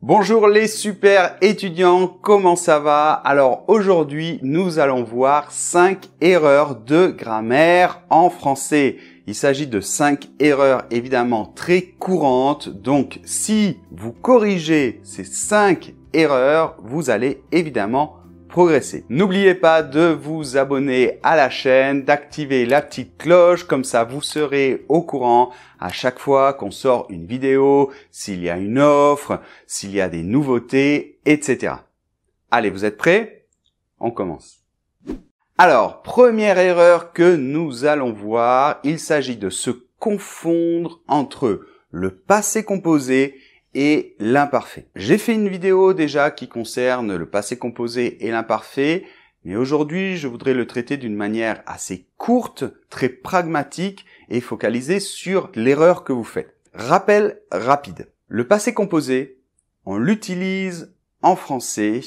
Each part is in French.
Bonjour les super étudiants, comment ça va? Alors aujourd'hui, nous allons voir 5 erreurs de grammaire en français. Il s'agit de 5 erreurs évidemment très courantes, donc si vous corrigez ces 5 erreurs, vous allez évidemment progresser. N'oubliez pas de vous abonner à la chaîne, d'activer la petite cloche, comme ça vous serez au courant à chaque fois qu'on sort une vidéo, s'il y a une offre, s'il y a des nouveautés, etc. Allez, vous êtes prêts? On commence. Alors, première erreur que nous allons voir, il s'agit de se confondre entre le passé composé et l'imparfait. J'ai fait une vidéo déjà qui concerne le passé composé et l'imparfait, mais aujourd'hui je voudrais le traiter d'une manière assez courte, très pragmatique et focalisée sur l'erreur que vous faites. Rappel rapide. Le passé composé, on l'utilise en français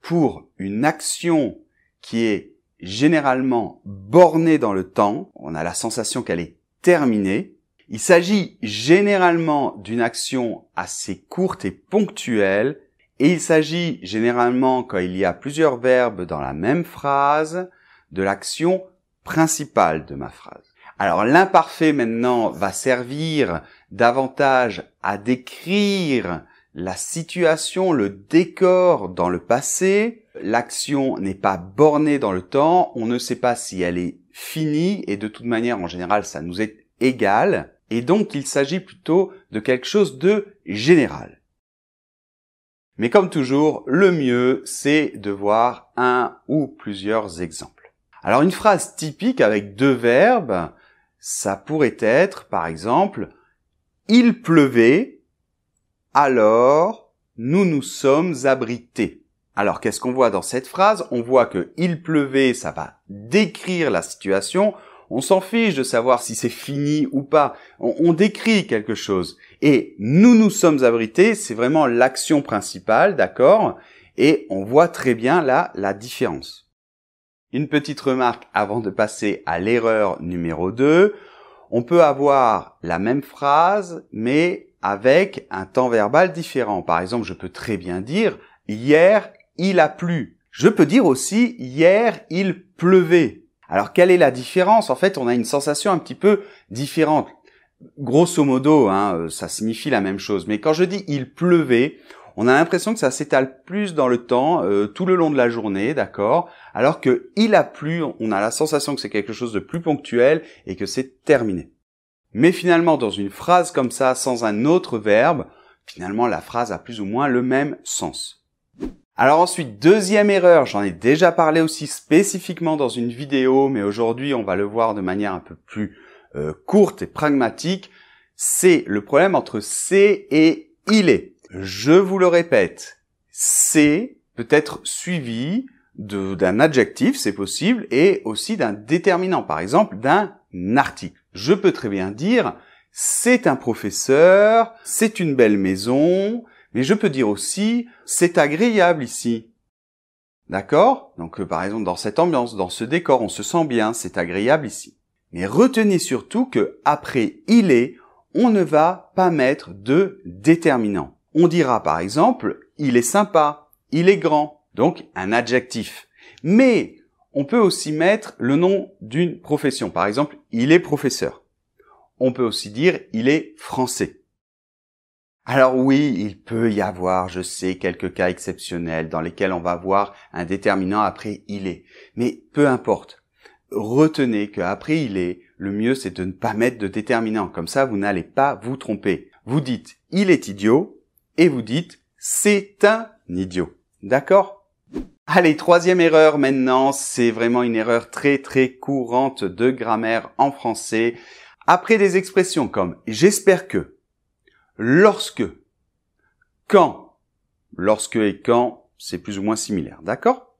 pour une action qui est généralement bornée dans le temps. On a la sensation qu'elle est terminée. Il s'agit généralement d'une action assez courte et ponctuelle et il s'agit généralement, quand il y a plusieurs verbes dans la même phrase, de l'action principale de ma phrase. Alors l'imparfait maintenant va servir davantage à décrire la situation, le décor dans le passé. L'action n'est pas bornée dans le temps, on ne sait pas si elle est finie et de toute manière en général ça nous est égal. Et donc il s'agit plutôt de quelque chose de général. Mais comme toujours, le mieux, c'est de voir un ou plusieurs exemples. Alors une phrase typique avec deux verbes, ça pourrait être, par exemple, il pleuvait, alors nous nous sommes abrités. Alors qu'est-ce qu'on voit dans cette phrase? On voit que il pleuvait, ça va décrire la situation, on s'en fiche de savoir si c'est fini ou pas. On, décrit quelque chose. Et nous nous sommes abrités, c'est vraiment l'action principale, d'accord? Et on voit très bien là la différence. Une petite remarque avant de passer à l'erreur numéro 2. On peut avoir la même phrase, mais avec un temps verbal différent. Par exemple, je peux très bien dire hier il a plu. Je peux dire aussi hier il pleuvait. Alors quelle est la différence? En fait, on a une sensation un petit peu différente. Grosso modo, hein, euh, ça signifie la même chose. Mais quand je dis il pleuvait, on a l'impression que ça s'étale plus dans le temps, euh, tout le long de la journée, d'accord? Alors que il a plu, on a la sensation que c'est quelque chose de plus ponctuel et que c'est terminé. Mais finalement, dans une phrase comme ça, sans un autre verbe, finalement la phrase a plus ou moins le même sens. Alors ensuite, deuxième erreur, j'en ai déjà parlé aussi spécifiquement dans une vidéo, mais aujourd'hui on va le voir de manière un peu plus euh, courte et pragmatique, c'est le problème entre c'est et il est. Je vous le répète, c'est peut être suivi d'un adjectif, c'est possible, et aussi d'un déterminant, par exemple d'un article. Je peux très bien dire c'est un professeur, c'est une belle maison, mais je peux dire aussi, c'est agréable ici. D'accord? Donc euh, par exemple, dans cette ambiance, dans ce décor, on se sent bien, c'est agréable ici. Mais retenez surtout que après il est, on ne va pas mettre de déterminant. On dira par exemple, il est sympa, il est grand, donc un adjectif. Mais on peut aussi mettre le nom d'une profession. Par exemple, il est professeur. On peut aussi dire, il est français. Alors oui, il peut y avoir, je sais, quelques cas exceptionnels dans lesquels on va voir un déterminant après il est. Mais peu importe. Retenez qu'après il est, le mieux c'est de ne pas mettre de déterminant. Comme ça, vous n'allez pas vous tromper. Vous dites il est idiot et vous dites c'est un idiot. D'accord? Allez, troisième erreur maintenant, c'est vraiment une erreur très très courante de grammaire en français. Après des expressions comme j'espère que, lorsque, quand, lorsque et quand, c'est plus ou moins similaire, d'accord?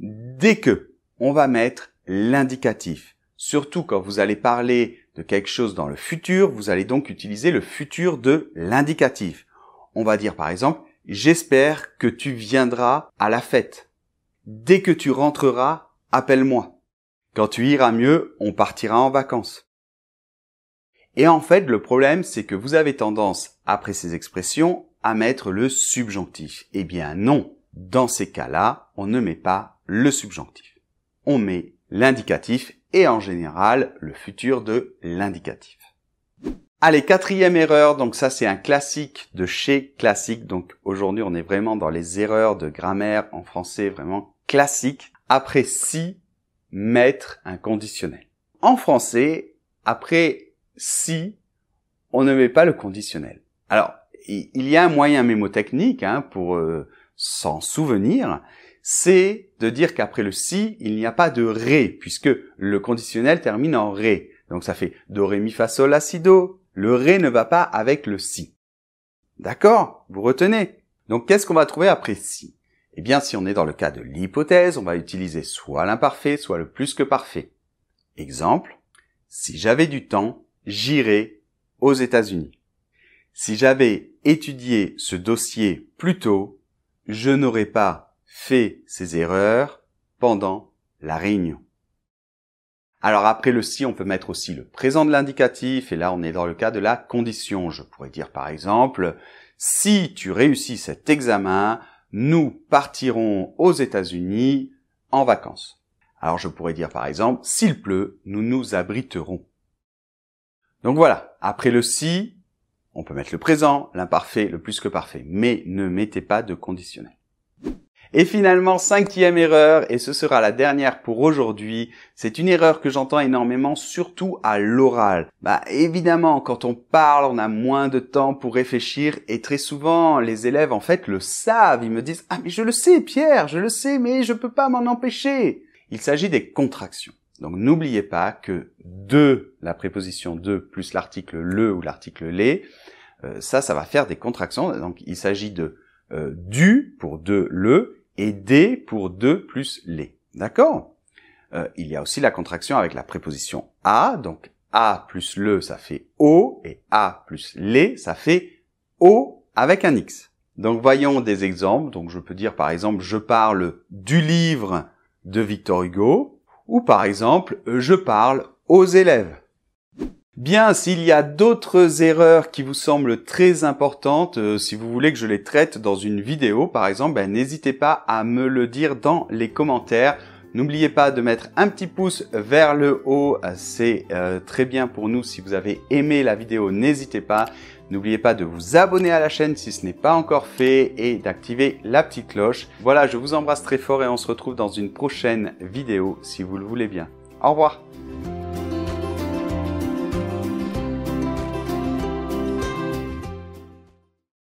Dès que, on va mettre l'indicatif. Surtout quand vous allez parler de quelque chose dans le futur, vous allez donc utiliser le futur de l'indicatif. On va dire par exemple, j'espère que tu viendras à la fête. Dès que tu rentreras, appelle-moi. Quand tu iras mieux, on partira en vacances. Et en fait, le problème, c'est que vous avez tendance, après ces expressions, à mettre le subjonctif Eh bien non, dans ces cas-là, on ne met pas le subjonctif. On met l'indicatif et en général le futur de l'indicatif. Allez, quatrième erreur, donc ça c'est un classique de chez classique, donc aujourd'hui on est vraiment dans les erreurs de grammaire en français vraiment classique. Après si, mettre un conditionnel. En français, après si, on ne met pas le conditionnel. Alors, il y a un moyen mémotechnique hein, pour euh, s'en souvenir, c'est de dire qu'après le si, il n'y a pas de ré, puisque le conditionnel termine en ré. Donc ça fait do, ré, mi, fa, sol, la, si, do. Le ré ne va pas avec le si. D'accord? Vous retenez? Donc qu'est-ce qu'on va trouver après si? Eh bien, si on est dans le cas de l'hypothèse, on va utiliser soit l'imparfait, soit le plus que parfait. Exemple, si j'avais du temps, j'irais aux États-Unis. Si j'avais étudié ce dossier plus tôt, je n'aurais pas fait ces erreurs pendant la réunion. Alors après le si, on peut mettre aussi le présent de l'indicatif, et là on est dans le cas de la condition. Je pourrais dire par exemple, si tu réussis cet examen, nous partirons aux États-Unis en vacances. Alors je pourrais dire par exemple, s'il pleut, nous nous abriterons. Donc voilà, après le si, on peut mettre le présent, l'imparfait, le plus que parfait, mais ne mettez pas de conditionnel. Et finalement, cinquième erreur, et ce sera la dernière pour aujourd'hui, c'est une erreur que j'entends énormément, surtout à l'oral. Bah évidemment, quand on parle, on a moins de temps pour réfléchir, et très souvent, les élèves en fait le savent, ils me disent « Ah mais je le sais Pierre, je le sais, mais je peux pas m'en empêcher !» Il s'agit des contractions. Donc n'oubliez pas que de, la préposition de plus l'article le ou l'article les, euh, ça, ça va faire des contractions. Donc il s'agit de euh, du pour de le et des pour de plus les. D'accord? Euh, Il y a aussi la contraction avec la préposition a. Donc a plus le, ça fait o et a plus les, ça fait o avec un x. Donc voyons des exemples. Donc je peux dire par exemple je parle du livre de Victor Hugo ou par exemple, je parle aux élèves. Bien, s'il y a d'autres erreurs qui vous semblent très importantes, euh, si vous voulez que je les traite dans une vidéo, par exemple, ben, n'hésitez pas à me le dire dans les commentaires. N'oubliez pas de mettre un petit pouce vers le haut, c'est euh, très bien pour nous. Si vous avez aimé la vidéo, n'hésitez pas. N'oubliez pas de vous abonner à la chaîne si ce n'est pas encore fait et d'activer la petite cloche. Voilà, je vous embrasse très fort et on se retrouve dans une prochaine vidéo si vous le voulez bien. Au revoir